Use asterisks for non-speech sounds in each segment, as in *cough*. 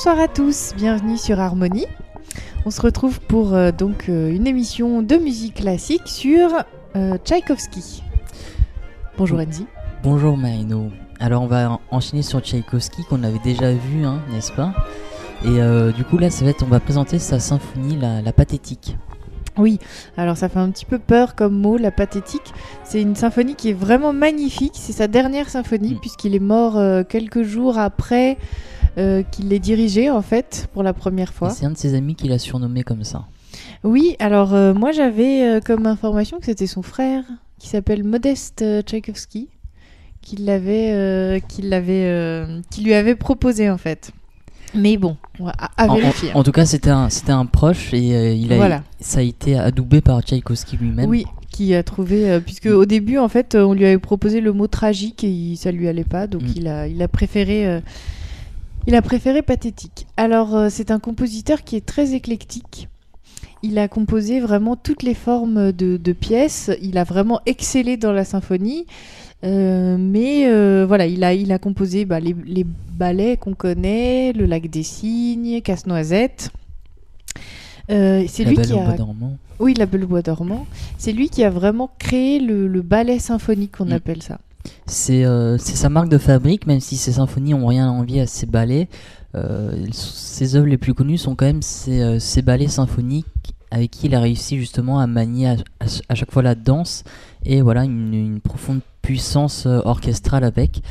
Bonsoir à tous, bienvenue sur Harmonie. On se retrouve pour euh, donc euh, une émission de musique classique sur euh, Tchaïkovski. Bonjour Enzi. Bonjour Marino. Alors on va en- enchaîner sur Tchaïkovski qu'on avait déjà vu, hein, n'est-ce pas? Et euh, du coup là, ça va être, on va présenter sa symphonie, la, la pathétique. Oui, alors ça fait un petit peu peur comme mot, la pathétique. C'est une symphonie qui est vraiment magnifique. C'est sa dernière symphonie Mm. puisqu'il est mort euh, quelques jours après euh, qu'il l'ait dirigée en fait pour la première fois. C'est un de ses amis qui l'a surnommé comme ça. Oui, alors euh, moi j'avais euh, comme information que c'était son frère qui s'appelle Modeste Tchaïkovski qui l'avait, qui l'avait, qui lui avait proposé en fait. Mais bon, à, à En, en- vérifier. en tout cas, c'était un, c'était un proche et euh, il a, Voilà. ça a été adoubé par Tchaïkovski lui-même. Oui, qui a trouvé, euh, puisque au début en fait on lui avait proposé le mot tragique et il- ça lui allait pas, donc Mm. il a, il a préféré. euh, il a préféré pathétique. Alors euh, c'est un compositeur qui est très éclectique. Il a composé vraiment toutes les formes de, de pièces. Il a vraiment excellé dans la symphonie. Euh, mais euh, voilà, il a, il a composé bah, les, les ballets qu'on connaît, Le Lac des Cygnes, Casse-Noisette. Euh, c'est La lui qui a bois dormant. oui, La Belle au Bois dormant. C'est lui qui a vraiment créé le, le ballet symphonique, qu'on Mm. appelle ça. C'est euh, c'est sa marque de fabrique, même si ses symphonies ont rien à envier à ses ballets. Euh, ses œuvres les plus connues sont quand même ses, euh, ses ballets symphoniques avec qui il a réussi justement à manier à, à- à chaque fois la danse et voilà une, une profonde puissance orchestrale avec.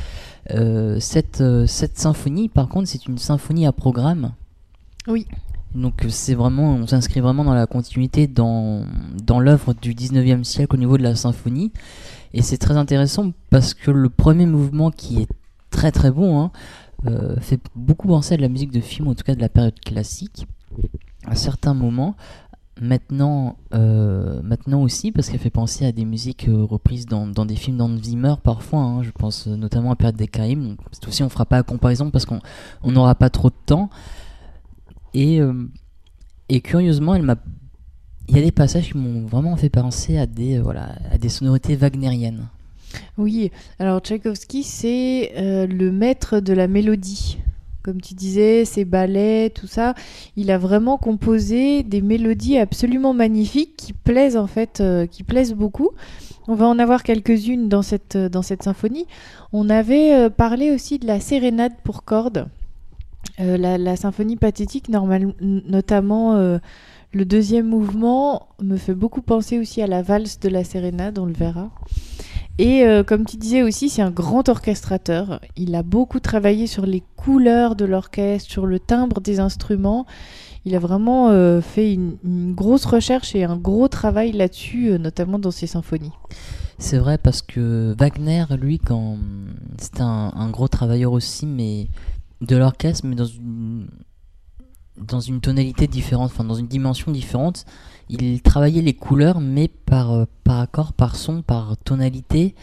Euh, cette, euh, cette symphonie, par contre, c'est une symphonie à programme. Oui. Donc c'est vraiment, on s'inscrit vraiment dans la continuité dans, dans l'œuvre du 19e siècle au niveau de la symphonie. Et c'est très intéressant parce que le premier mouvement qui est très très bon hein, euh, fait beaucoup penser à de la musique de film, en tout cas de la période classique, à certains moments. Maintenant, euh, maintenant aussi, parce qu'elle fait penser à des musiques euh, reprises dans, dans des films Zimmer parfois. hein. je pense notamment à Période des Caraïbes. Donc, aussi, on fera pas la comparaison parce qu'on on n'aura pas trop de temps. Et, et curieusement, elle m'a il y a des passages qui m'ont vraiment fait penser à des, euh, voilà, à des sonorités wagnériennes. Oui, alors Tchaïkovski, c'est euh, le maître de la mélodie. Comme tu disais, ses ballets, tout ça, il a vraiment composé des mélodies absolument magnifiques qui plaisent en fait, euh, qui plaisent beaucoup. On va en avoir quelques-unes dans cette, dans cette symphonie. On avait parlé aussi de la sérénade pour cordes, la, symphonie pathétique, normal, notamment le deuxième mouvement, me fait beaucoup penser aussi à la valse de la sérénade, on le verra. Et euh, comme tu disais aussi, c'est un grand orchestrateur. Il a beaucoup travaillé sur les couleurs de l'orchestre, sur le timbre des instruments. Il a vraiment euh, fait une, grosse recherche et un gros travail là-dessus, euh, notamment dans ses symphonies. C'est vrai parce que Wagner, lui, quand c'était un, un gros travailleur aussi, mais de l'orchestre, mais dans une dans une tonalité différente, enfin dans une dimension différente. Il travaillait les couleurs, mais par euh, par accord, par son, par tonalité,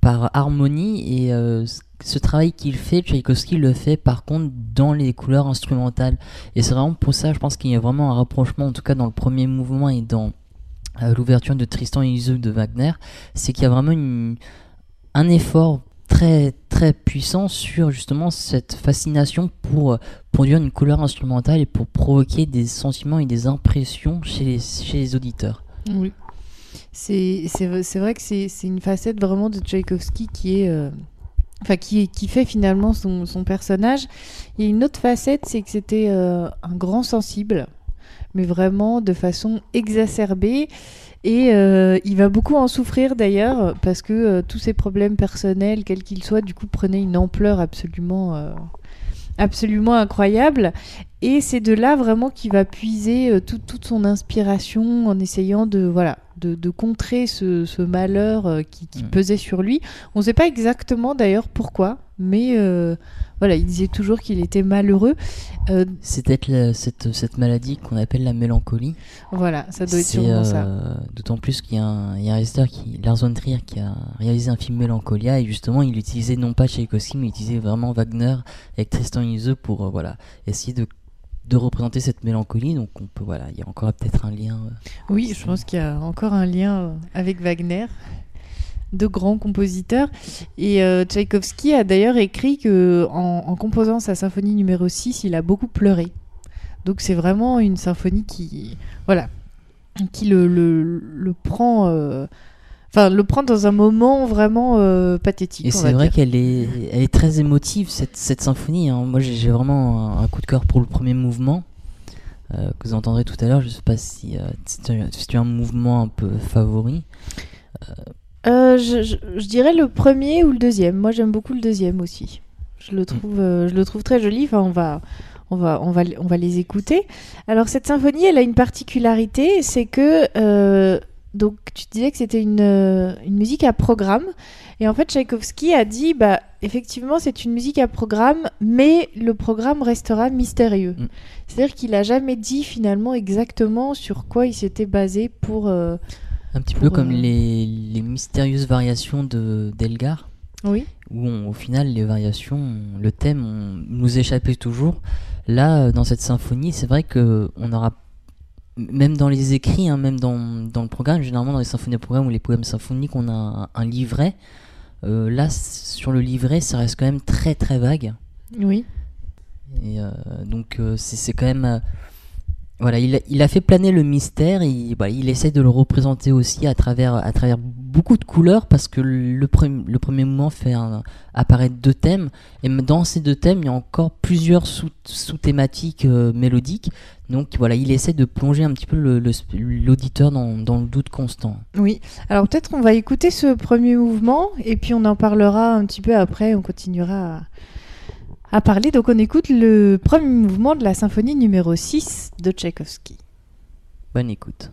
par harmonie. Et euh, ce- travail qu'il fait, Tchaïkovski le fait par contre dans les couleurs instrumentales. Et c'est vraiment pour ça, je pense qu'il y a vraiment un rapprochement, en tout cas dans le premier mouvement et dans euh, l'ouverture de Tristan et Isolde de Wagner, c'est qu'il y a vraiment un effort très très puissant sur justement cette fascination pour euh, produire une couleur instrumentale et pour provoquer des sentiments et des impressions chez les, chez les auditeurs. Oui. C'est vrai que c'est une facette vraiment de Tchaïkovski qui est. euh, Enfin, qui, qui fait finalement son, son personnage. A une autre facette, c'est que c'était euh, un grand sensible, mais vraiment de façon exacerbée. Et euh, il va beaucoup en souffrir d'ailleurs, parce que euh, tous ses problèmes personnels, quels qu'ils soient, du coup, prenaient une ampleur absolument, euh, absolument incroyable. Et c'est de là vraiment qu'il va puiser tout- toute son inspiration en essayant de, voilà, de, de contrer ce, ce malheur qui, qui Mm. pesait sur lui. On ne sait pas exactement d'ailleurs pourquoi, mais voilà, il disait toujours qu'il était malheureux. Euh, C'est peut-être cette, cette maladie qu'on appelle la mélancolie. voilà, ça doit être sûrement ça. euh, D'autant plus qu'il y a un, il y a un réalisateur, qui, Lars von Trier, qui a réalisé un film Mélancolia et justement il utilisait non pas Tchaïkovski mais il utilisait vraiment Wagner avec Tristan Isolde pour euh, voilà, essayer de, de représenter cette mélancolie. Donc on peut, voilà, il y a encore peut-être un lien. euh, Oui, je pense qu'il y a encore un lien euh, avec Wagner. Deux grands compositeurs. Et euh, Tchaïkovski a d'ailleurs écrit que en, en composant sa symphonie numéro 6, il a beaucoup pleuré. Donc c'est vraiment une symphonie qui, voilà, qui le, le, le prend, euh, enfin le prend dans un moment vraiment euh, pathétique. Et c'est vrai qu'elle est, elle est très émotive cette, cette symphonie. hein. Moi j'ai vraiment un, un coup de cœur pour le premier mouvement euh, que vous entendrez tout à l'heure. Je sais pas si, si, tu as, si tu as un mouvement un peu favori. Euh, je, je- je dirais le premier ou le deuxième. Moi j'aime beaucoup le deuxième aussi. Je le trouve, euh, je le trouve très joli. Enfin on va. On va, on, va, on va les écouter. Alors cette symphonie, elle a une particularité, c'est que euh, donc tu disais que c'était une, une musique à programme, et en fait Tchaïkovski a dit bah effectivement c'est une musique à programme, mais le programme restera mystérieux. Mm. C'est-à-dire qu'il a jamais dit finalement exactement sur quoi il s'était basé pour. Un petit peu comme les, les mystérieuses variations de d'Elgar. Oui. où on- au final les variations, le thème on- nous échappait toujours. Là, euh, dans cette symphonie, c'est vrai que on aura même dans les écrits, hein, même dans, dans le programme, généralement dans les symphonies à programme ou les poèmes symphoniques, on a un, un livret. Euh, là, sur le livret, ça reste quand même très très vague. Oui. Et euh, donc c'est c'est quand même voilà, il il a fait planer le mystère. Et, bah, il essaie de le représenter aussi à travers à travers beaucoup de couleurs parce que le, le premier mouvement fait apparaître deux thèmes et dans ces deux thèmes il y a encore plusieurs sous, sous-thématiques euh, mélodiques. Donc voilà, il essaie de plonger un petit peu l'auditeur dans, dans le doute constant. Oui. Alors peut-être on va écouter ce premier mouvement et puis on en parlera un petit peu après. On continuera à, à parler. Donc on écoute le premier mouvement de la symphonie numéro 6 de Tchaïkovski. Bonne écoute.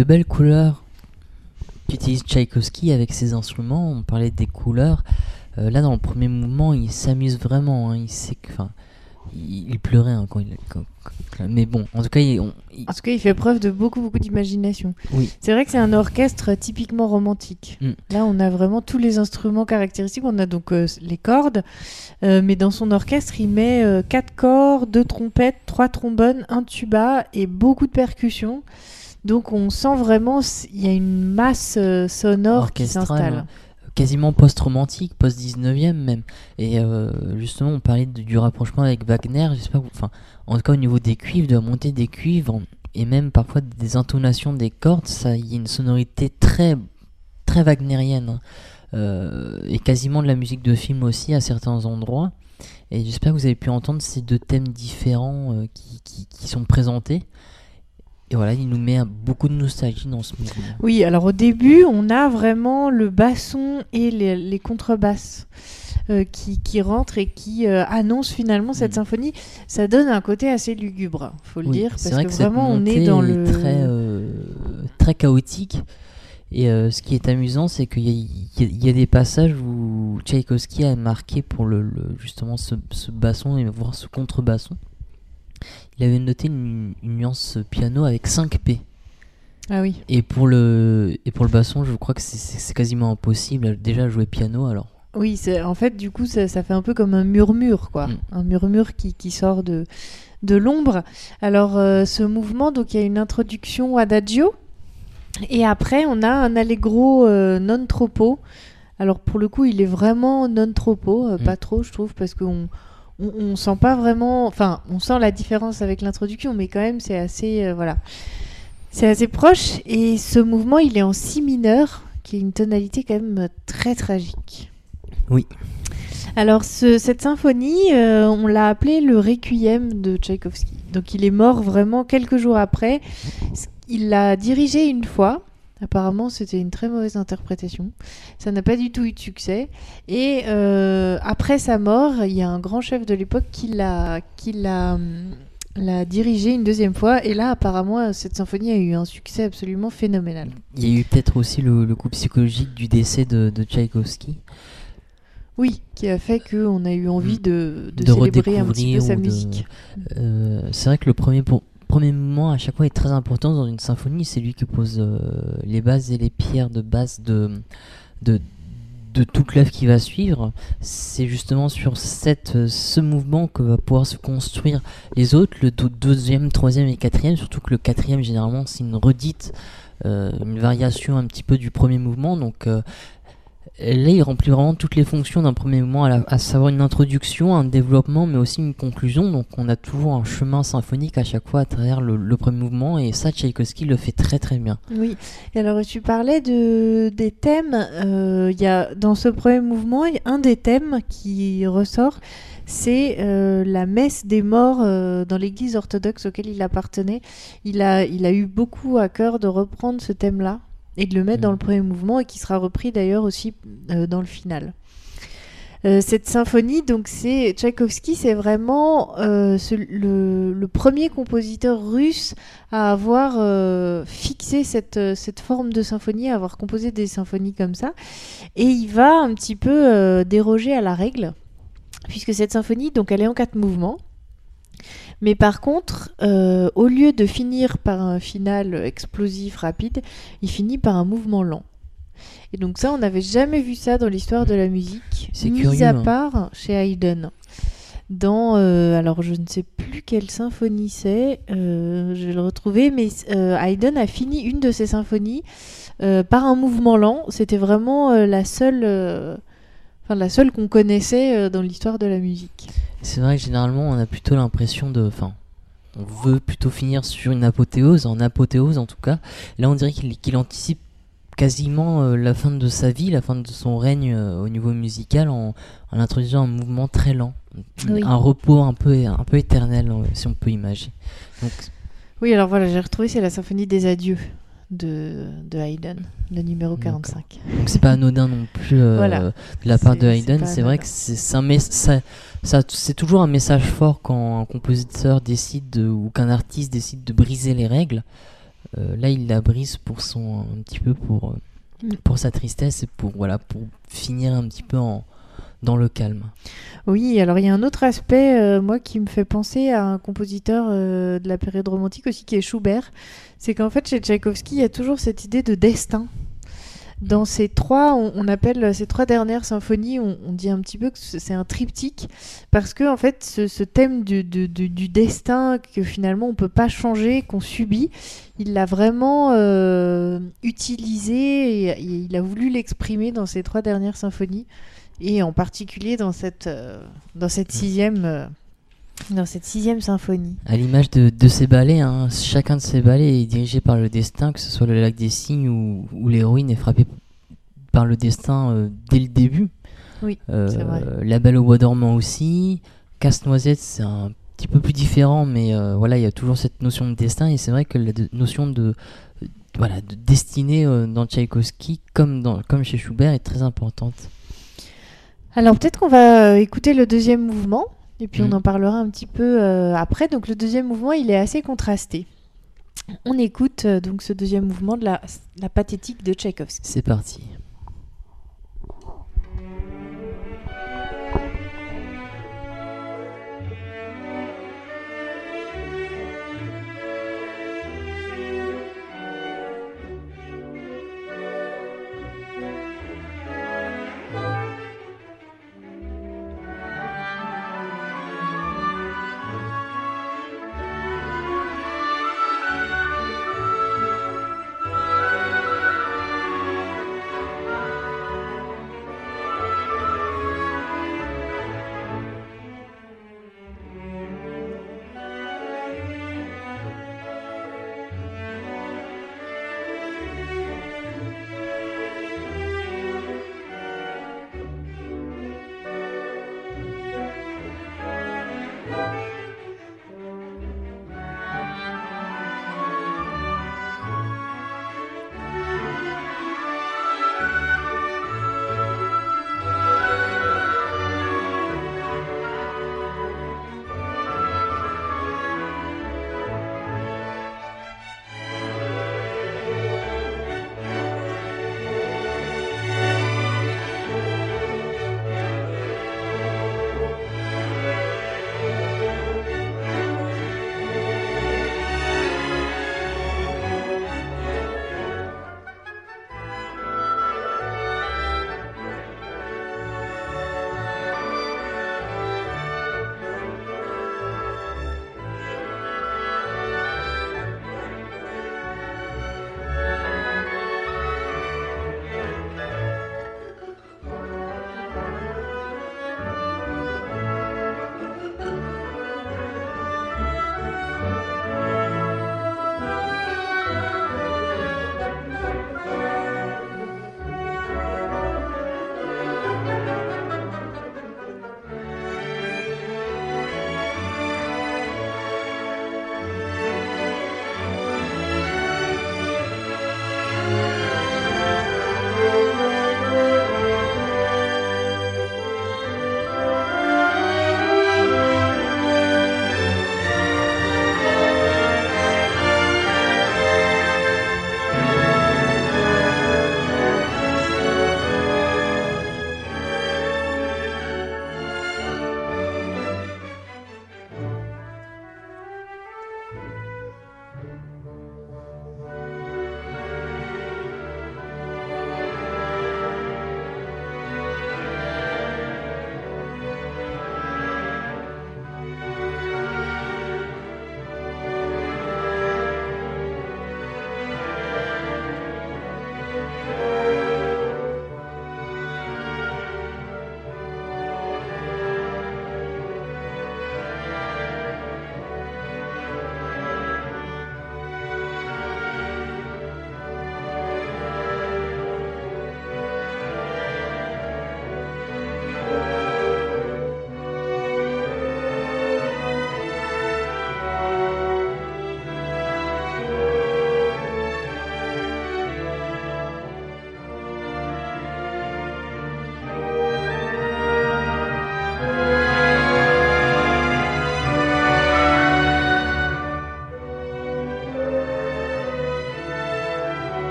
De belles couleurs qu'utilise Tchaïkovski avec ses instruments? On parlait des couleurs. Euh, là, dans le premier mouvement, il s'amuse vraiment. hein. Il sait que, enfin, il, il pleurait hein, quand il. quand- quand- mais bon, en tout cas, il, on- il- En tout cas, il fait preuve de beaucoup, beaucoup d'imagination. oui, C'est vrai que c'est un orchestre typiquement romantique. Mm. Là, on a vraiment tous les instruments caractéristiques. On a donc euh, les cordes, euh, mais dans son orchestre, il met quatre cordes, deux trompettes, trois trombones, un tuba et beaucoup de percussions. Donc, on sent vraiment il y a une masse euh, sonore qui s'installe. ouais. quasiment post-romantique, post-19e même. Et euh, justement, on parlait de- du rapprochement avec Wagner. J'espère enfin, en tout cas au niveau des cuivres, de la montée des cuivres et même parfois des intonations des cordes, ça, il y a une sonorité très, très wagnérienne hein. Euh, et quasiment de la musique de film aussi à certains endroits. Et j'espère que vous avez pu entendre ces deux thèmes différents euh, qui, qui- qui sont présentés. Et voilà, il nous met un- beaucoup de nostalgie dans ce mouvement. Oui, alors au début, on a vraiment le basson et les, les contrebasses euh, qui, qui rentrent et qui euh, annoncent finalement cette Mm. symphonie. Ça donne un côté assez lugubre, faut le Oui, dire, parce vrai que, cette vraiment on est dans le. très, euh, très chaotique. Et euh, ce qui est amusant, c'est qu'il y, a- y y des passages où Tchaïkovski a marqué pour le, le- justement ce, ce basson et voir ce contrebasson. Il avait noté une, une nuance piano avec 5 P. Ah oui. Et pour le, et pour le basson, je crois que c'est- quasiment impossible déjà jouer piano alors. Oui, en fait du coup ça, ça fait un peu comme un murmure quoi, Mm. un murmure qui, qui sort de de l'ombre. Alors euh, ce mouvement donc il y a une introduction adagio et après on a un allegro euh, non troppo. Alors pour le coup il est vraiment non troppo, euh, Mm. pas trop je trouve parce qu'on on, on sent pas vraiment, enfin on sent la différence avec l'introduction mais quand même c'est assez euh, voilà c'est assez proche et ce mouvement il est en si mineur qui est une tonalité quand même très tragique. Oui. Alors, ce- cette symphonie, euh, on l'a appelée le Requiem de Tchaïkovski. Donc, il est mort vraiment quelques jours après. Il l'a dirigé une fois. Apparemment, c'était une très mauvaise interprétation. Ça n'a pas du tout eu de succès. Et euh, après sa mort, il y a un grand chef de l'époque qui l'a, qui l'a, hum, l'a dirigé une deuxième fois. Et là, apparemment, cette symphonie a eu un succès absolument phénoménal. Il y a eu peut-être aussi le, le coup psychologique du décès de, de Tchaïkovski. Oui, qui a fait qu'on a eu envie de, de De célébrer un petit peu sa musique. Euh, c'est vrai que le premier, pour- premier mouvement à chaque fois est très important dans une symphonie. C'est lui qui pose euh, les bases et les pierres de base de, toute l'œuvre qui va suivre. C'est justement sur cette, euh, ce mouvement que va pouvoir se construire les autres, le deux- deuxième, troisième et quatrième. Surtout que le quatrième, généralement, c'est une redite, euh, une variation un petit peu du premier mouvement. Là, il remplit vraiment toutes les fonctions d'un premier mouvement, à, savoir une introduction, un développement, mais aussi une conclusion. Donc, on a toujours un chemin symphonique à chaque fois à travers le, premier mouvement, et ça, Tchaïkovski le fait très très bien. Oui. Et alors, tu parlais de, des thèmes. euh, y a, dans ce premier mouvement, un des thèmes qui ressort, c'est euh, la messe des morts euh, dans l'église orthodoxe auquel il appartenait. Il a, il a eu beaucoup à cœur de reprendre ce thème-là et de le mettre dans le premier mouvement et qui sera repris d'ailleurs aussi euh, dans le final. Euh, cette symphonie, donc c'est Tchaïkovski, c'est vraiment euh, ce- le, le premier compositeur russe à avoir euh, fixé cette, cette forme de symphonie, à avoir composé des symphonies comme ça. Et il va un petit peu déroger à la règle, puisque cette symphonie, donc elle est en quatre mouvements. Mais par contre, euh, au lieu de finir par un final explosif rapide, il finit par un mouvement lent. Et donc ça, on n'avait jamais vu ça dans l'histoire de la musique, C'est mis curieux, à hein. part chez Haydn. Dans, euh, alors je ne sais plus quelle symphonie c'est, euh, je vais le retrouver, mais euh, Haydn a fini une de ses symphonies par un mouvement lent. C'était vraiment la seule, enfin la seule qu'on connaissait euh, dans l'histoire de la musique. C'est vrai que généralement, on a plutôt l'impression de. Enfin, on veut plutôt finir sur une apothéose, en apothéose en tout cas. Là, on dirait qu'il anticipe quasiment euh, la fin de sa vie, la fin de son règne euh, au niveau musical en, en introduisant un mouvement très lent. Oui. Un repos un peu, un peu éternel, si on peut imaginer. Donc, Oui, alors voilà, j'ai retrouvé, c'est la symphonie des adieux de, de Haydn, le numéro D'accord. 45. donc c'est pas anodin non plus euh, Voilà. de la part de Haydn. C'est vrai que c'est un ça, ça- c'est toujours un message fort quand un compositeur décide de- ou qu'un artiste décide de briser les règles. Euh, là, il la brise pour son un petit peu pour Mm. pour sa tristesse et pour voilà pour finir un petit peu en dans le calme. Oui, alors il y a un autre aspect, euh, moi, qui me fait penser à un compositeur euh, de la période romantique aussi, qui est Schubert. C'est qu'en fait, chez Tchaïkovski, il y a toujours cette idée de destin. Dans ces trois, on, on appelle ces trois dernières symphonies, on, on dit un petit peu que c'est un triptyque, parce que en fait, ce, ce thème du, du- du- du destin que finalement on peut pas changer, qu'on subit, il l'a vraiment euh, utilisé et, et il a voulu l'exprimer dans ces trois dernières symphonies et en particulier dans cette euh, dans cette sixième euh, dans cette sixième symphonie. À l'image de, de ces ballets, hein, chacun de ces ballets est dirigé par le destin, que ce soit le lac des cygnes ou, ou l'héroïne est frappée par le destin euh, dès le début. Oui, Euh, vrai. La Belle au bois dormant aussi. Casse-noisette, c'est un petit peu plus différent, mais euh, voilà, il y a toujours cette notion de destin, et c'est vrai que la de- notion de, euh, voilà, de destinée euh, dans Tchaïkovski, comme, dans, comme chez Schubert, est très importante. Alors peut-être qu'on va écouter le deuxième mouvement et puis on en parlera un petit peu euh, après. Donc le deuxième mouvement, il est assez contrasté. On écoute euh, donc ce deuxième mouvement de la, la pathétique de Tchaïkovski. C'est parti.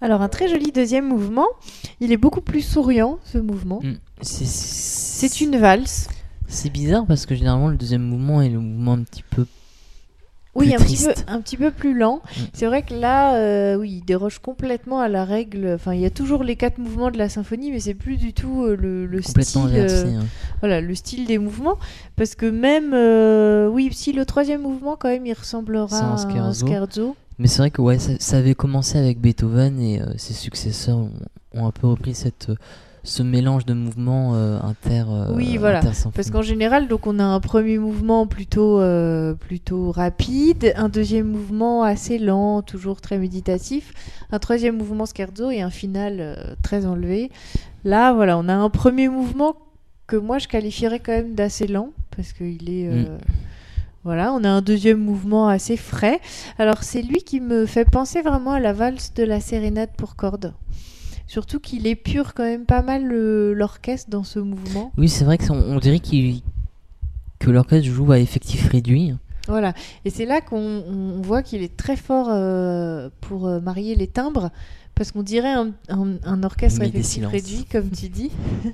Alors un très joli deuxième mouvement. Il est beaucoup plus souriant ce mouvement. Mm. C'est- une valse. C'est bizarre parce que généralement le deuxième mouvement est le mouvement un petit peu. Oui, un petit, peu, un petit peu plus lent. Mm. C'est vrai que là, euh, oui, il déroge complètement à la règle. Enfin, il y a toujours les quatre mouvements de la symphonie, mais c'est plus du tout euh, le, le complètement style. euh, inversé. hein. Voilà, le style des mouvements. Parce que même, euh, oui, si le troisième mouvement, quand même, il ressemblera à un scherzo. Mais c'est vrai que ouais, ça, ça avait commencé avec Beethoven et euh, ses successeurs ont, ont un peu repris cette, euh, ce mélange de mouvements euh, inter. euh, Oui, voilà. Parce qu'en général, donc on a un premier mouvement plutôt, euh, plutôt rapide, un deuxième mouvement assez lent, toujours très méditatif, un troisième mouvement scherzo et un final très enlevé. Là, voilà, on a un premier mouvement que moi je qualifierais quand même d'assez lent parce qu'il est. euh, Voilà, on a un deuxième mouvement assez frais. Alors c'est lui qui me fait penser vraiment à la valse de la sérénade pour cordes. Surtout qu'il épure quand même pas mal le- l'orchestre dans ce mouvement. Oui, c'est vrai que on, on dirait qu'il que l'orchestre joue à effectif réduit. Voilà, et c'est là qu'on on voit qu'il est très fort euh, pour euh, marier les timbres, parce qu'on dirait un, un- un orchestre à effectif réduit, comme tu dis. *laughs*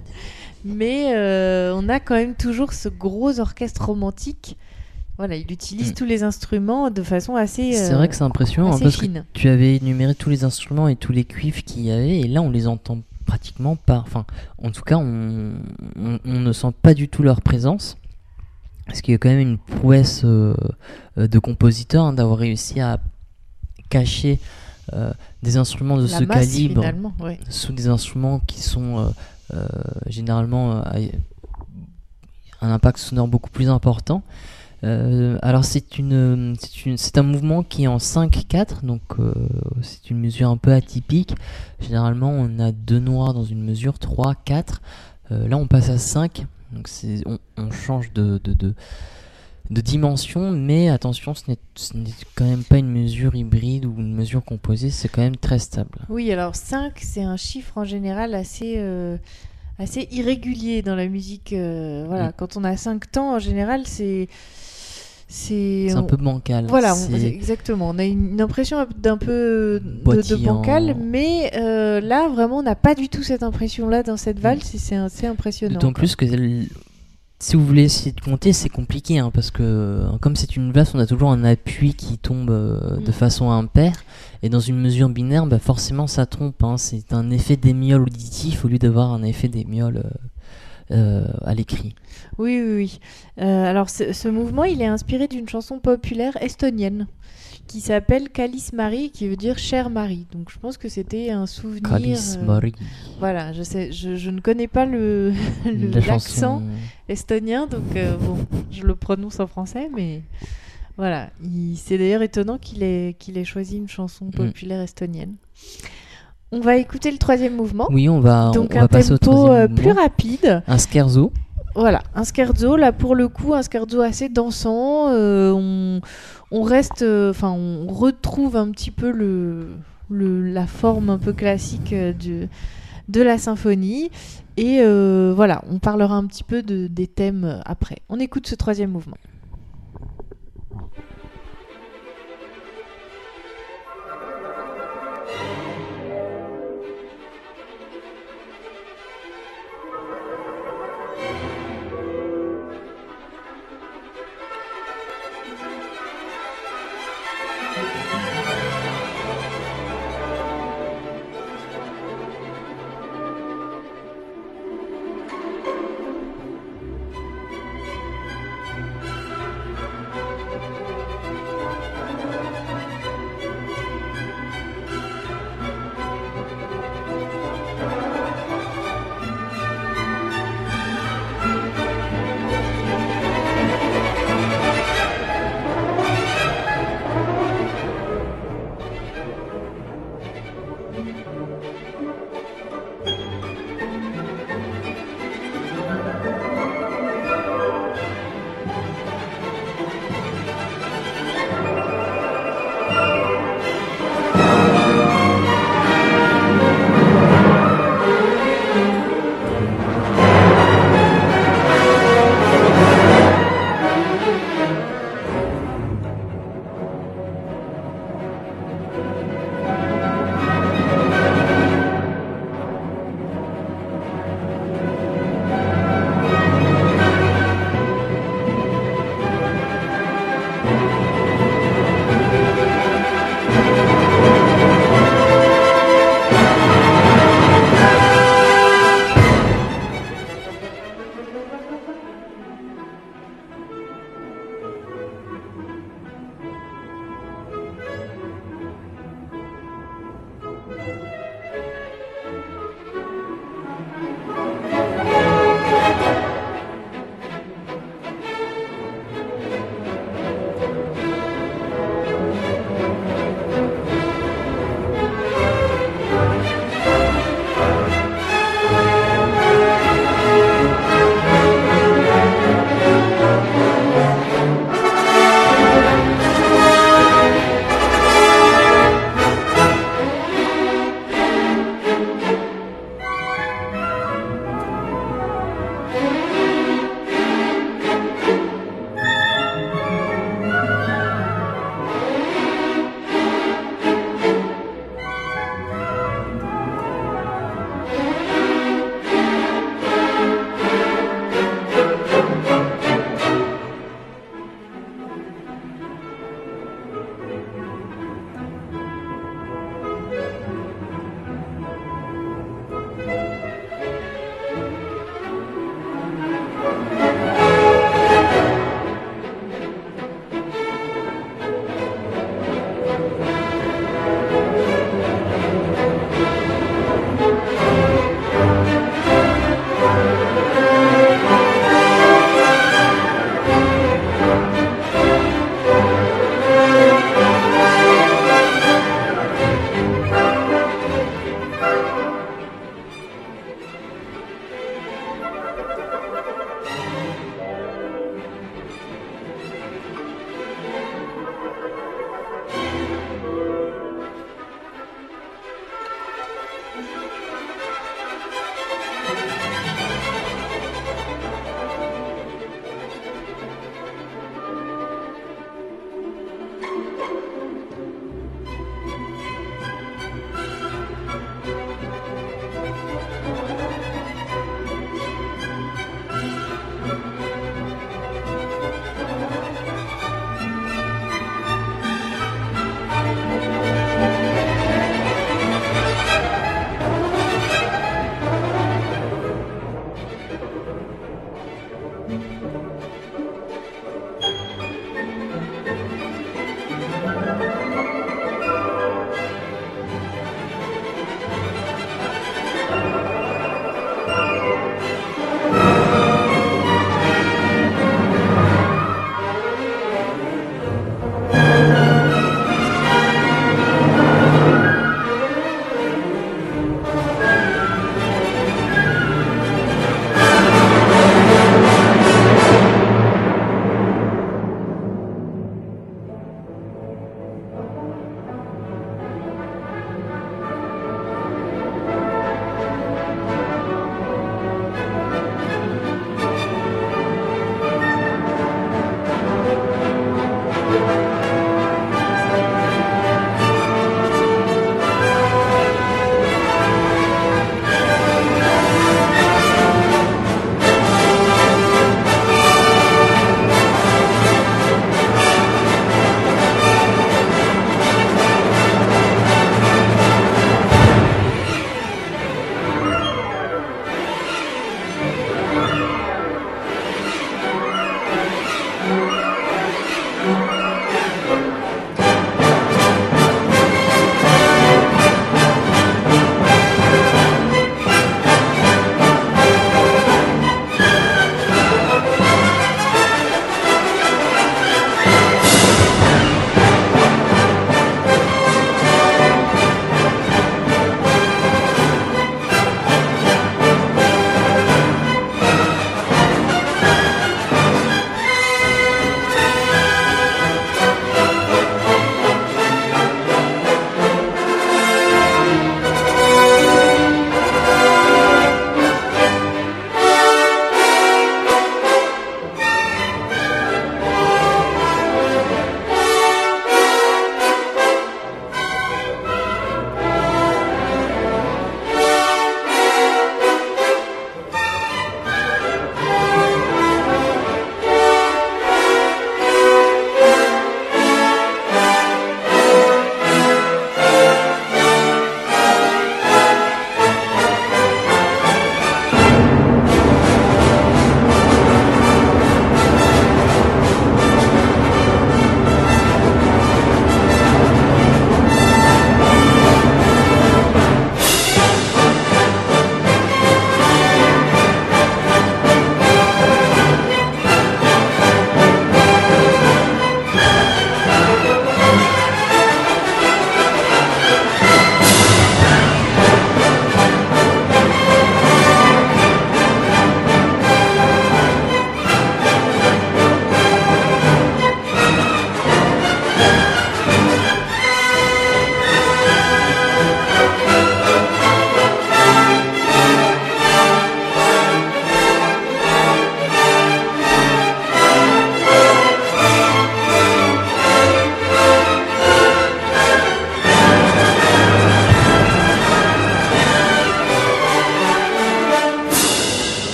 Mais euh, on a quand même toujours ce gros orchestre romantique. Voilà, il utilise Mm. tous les instruments de façon assez, C'est euh, vrai que c'est impressionnant hein, parce que tu avais énuméré tous les instruments et tous les cuivres qu'il y avait et là on les entend pratiquement pas. Enfin, en tout cas, on, on- on ne sent pas du tout leur présence. Parce qu'il y a quand même une prouesse euh, de compositeur hein, d'avoir réussi à cacher euh, des instruments de La ce masse, calibre ouais. sous des instruments qui sont euh, généralement euh, un impact sonore beaucoup plus important. Euh, alors c'est une, c'est un mouvement qui est en 5-4, donc euh, c'est une mesure un peu atypique. Généralement on a deux noirs dans une mesure, 3, 4. Euh, là on passe à 5, donc on, change de, de dimension, mais attention ce n'est, quand même pas une mesure hybride ou une mesure composée, c'est quand même très stable. Oui, alors 5, c'est un chiffre en général assez, euh, assez irrégulier dans la musique. euh, voilà, Mm. quand on a 5 temps, en général, c'est. C'est un on- peu bancal. Voilà, on- exactement. On a une, une impression d'un peu de, bancal, mais euh, là, vraiment, on n'a pas du tout cette impression-là dans cette valse, et c'est assez impressionnant. D'autant plus que si vous voulez essayer de compter, c'est compliqué hein, parce que euh, comme c'est une valse, on a toujours un appui qui tombe euh, de Mm. façon impaire. Et dans une mesure binaire, bah, forcément ça trompe. hein. C'est un effet d'émiole auditif au lieu d'avoir un effet d'émiole euh, euh, à l'écrit. Oui, oui, oui. Alors, ce, ce mouvement, il est inspiré d'une chanson populaire estonienne qui s'appelle Calice Marie, qui veut dire chère Marie. Donc, je pense que c'était un souvenir. Kalis euh, Mari, Voilà, je sais, je, je ne connais pas le *laughs* le- la l'accent chanson. estonien, donc euh, bon, je le prononce en français, mais voilà. Il- C'est d'ailleurs étonnant qu'il ait, qu'il ait choisi une chanson populaire estonienne. On va écouter le troisième mouvement. Oui, on va, donc on un va passer tempo euh, plus mouvement. rapide. Un scherzo. Voilà, un scherzo, là pour le coup, un scherzo assez dansant. euh, on, reste, euh, enfin, on retrouve un petit peu le, la forme un peu classique euh, du- de la symphonie. Et voilà, on parlera un petit peu de, des thèmes après. On écoute ce troisième mouvement.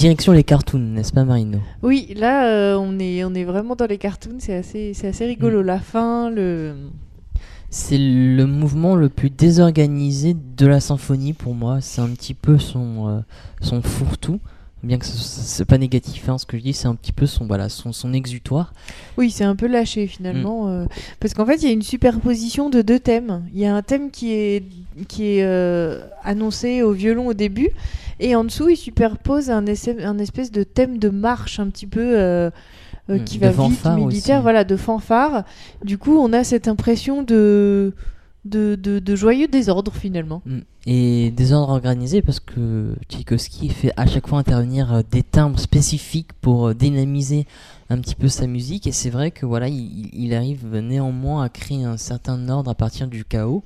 Direction les cartoons, n'est-ce pas Marino? Oui, là, euh, on, est, on est vraiment dans les cartoons, c'est assez, c'est assez rigolo. La fin, le... C'est le mouvement le plus désorganisé de la symphonie pour moi. C'est un petit peu son, euh, son fourre-tout. Bien que ce- c'est pas négatif, hein, ce que je dis, c'est un petit peu son, voilà, son, son exutoire. Oui, c'est un peu lâché finalement. euh, parce qu'en fait, il y a une superposition de deux thèmes. Il y a un thème qui est, qui est euh, annoncé au violon au début, et en dessous, il superpose un, essai- un espèce de thème de marche un petit peu. euh, Mm, qui va vite, militaire, aussi. voilà, de fanfare. Du coup, on a cette impression de, de, de, joyeux désordre finalement. Mm. Et désordre organisé parce que Tchaïkovski fait à chaque fois intervenir euh, des timbres spécifiques pour euh, dynamiser un petit peu sa musique. Et c'est vrai que voilà, il, arrive néanmoins à créer un certain ordre à partir du chaos.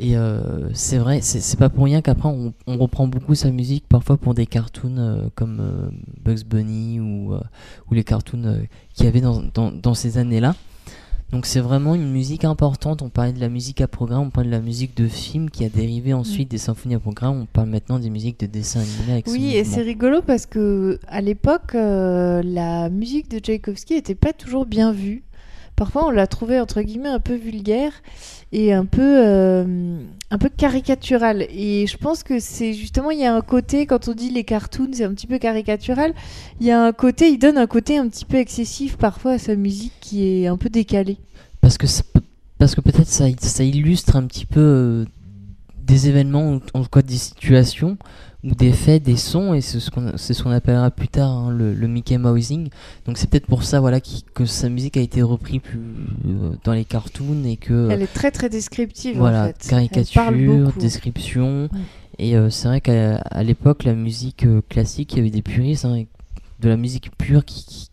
Et euh, c'est vrai, c'est pas pour rien qu'après on, reprend beaucoup sa musique parfois pour des cartoons comme Bugs Bunny ou, ou les cartoons qu'il y avait dans, dans ces années-là. Donc c'est vraiment une musique importante. On parlait de la musique à programme, on parlait de la musique de film qui a dérivé ensuite des symphonies à programme. On parle maintenant des musiques de dessins animés avec ce Oui, et c'est rigolo parce que à l'époque, euh, la musique de Tchaïkovski n'était pas toujours bien vue. Parfois, on la trouvait entre guillemets un peu vulgaire et un peu, euh, un peu caricaturale. Et je pense que c'est justement, il y a un côté, quand on dit les cartoons, c'est un petit peu caricatural. Il y a un côté, il donne un côté un petit peu excessif parfois à sa musique qui est un peu décalée. Parce que, parce que peut-être ça, ça illustre un petit peu euh, des événements, en tout cas des situations, des faits, des sons, et c'est ce qu'on ce appellera plus tard hein, le, le Mickey Mousing. Donc c'est peut-être pour ça voilà, qui- que sa musique a été reprise plus, euh, dans les cartoons et que... Elle est très très descriptive voilà, en fait. Elle caricature, description. Et euh, c'est vrai qu'à l'époque, la musique euh, classique, il y avait des puristes, hein, de la musique pure qui, qui,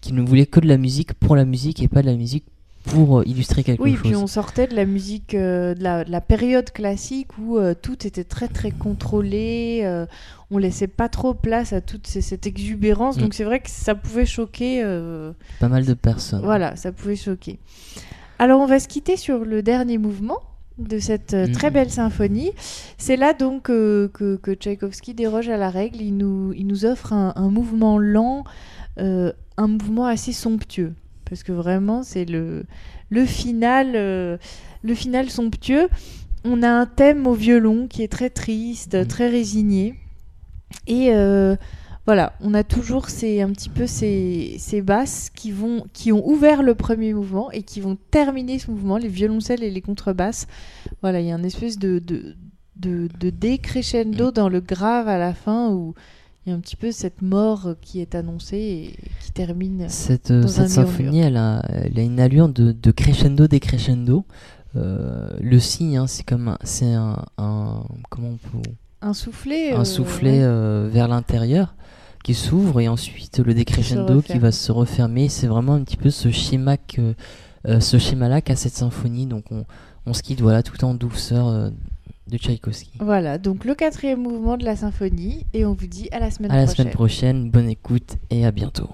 qui ne voulaient que de la musique pour la musique et pas de la musique pour euh, illustrer quelque Oui, chose. puis on sortait de la musique, euh, de, la, de la période classique où euh, tout était très très contrôlé, euh, on laissait pas trop place à toute ces- cette exubérance, Mm. donc c'est vrai que ça pouvait choquer. Pas mal de personnes. voilà, ça pouvait choquer. Alors on va se quitter sur le dernier mouvement de cette très Mhm. belle symphonie. C'est là donc que, que Tchaïkovski déroge à la règle. Il nous, il nous offre un, un mouvement lent, un mouvement assez somptueux. Parce que vraiment, c'est le, le, final, euh, le final somptueux. On a un thème au violon qui est très triste, Mhm. très résigné. Et euh, voilà, on a toujours ces, un petit peu ces, ces basses qui, vont, qui ont ouvert le premier mouvement et qui vont terminer ce mouvement, les violoncelles et les contrebasses. Voilà, il y a une espèce de, de, de, de décrescendo dans le grave à la fin où il y a un petit peu cette mort qui est annoncée et qui termine. Cette, euh, Dans cette un symphonie, elle a, elle a une allure de, de crescendo décrescendo. Euh, le signe, hein, c'est comme un, c'est un, un- comment on peut, Un soufflet. un euh, soufflet ouais. euh, vers l'intérieur qui s'ouvre et ensuite le décrescendo qui va se refermer. C'est vraiment un petit peu ce schéma que, euh, ce schéma-là qu'a cette symphonie. Donc on, on se quitte voilà tout en douceur euh, de Tchaïkovski. Voilà, donc le quatrième mouvement de la symphonie et on vous dit à la semaine À la prochaine. semaine prochaine, bonne écoute et à bientôt.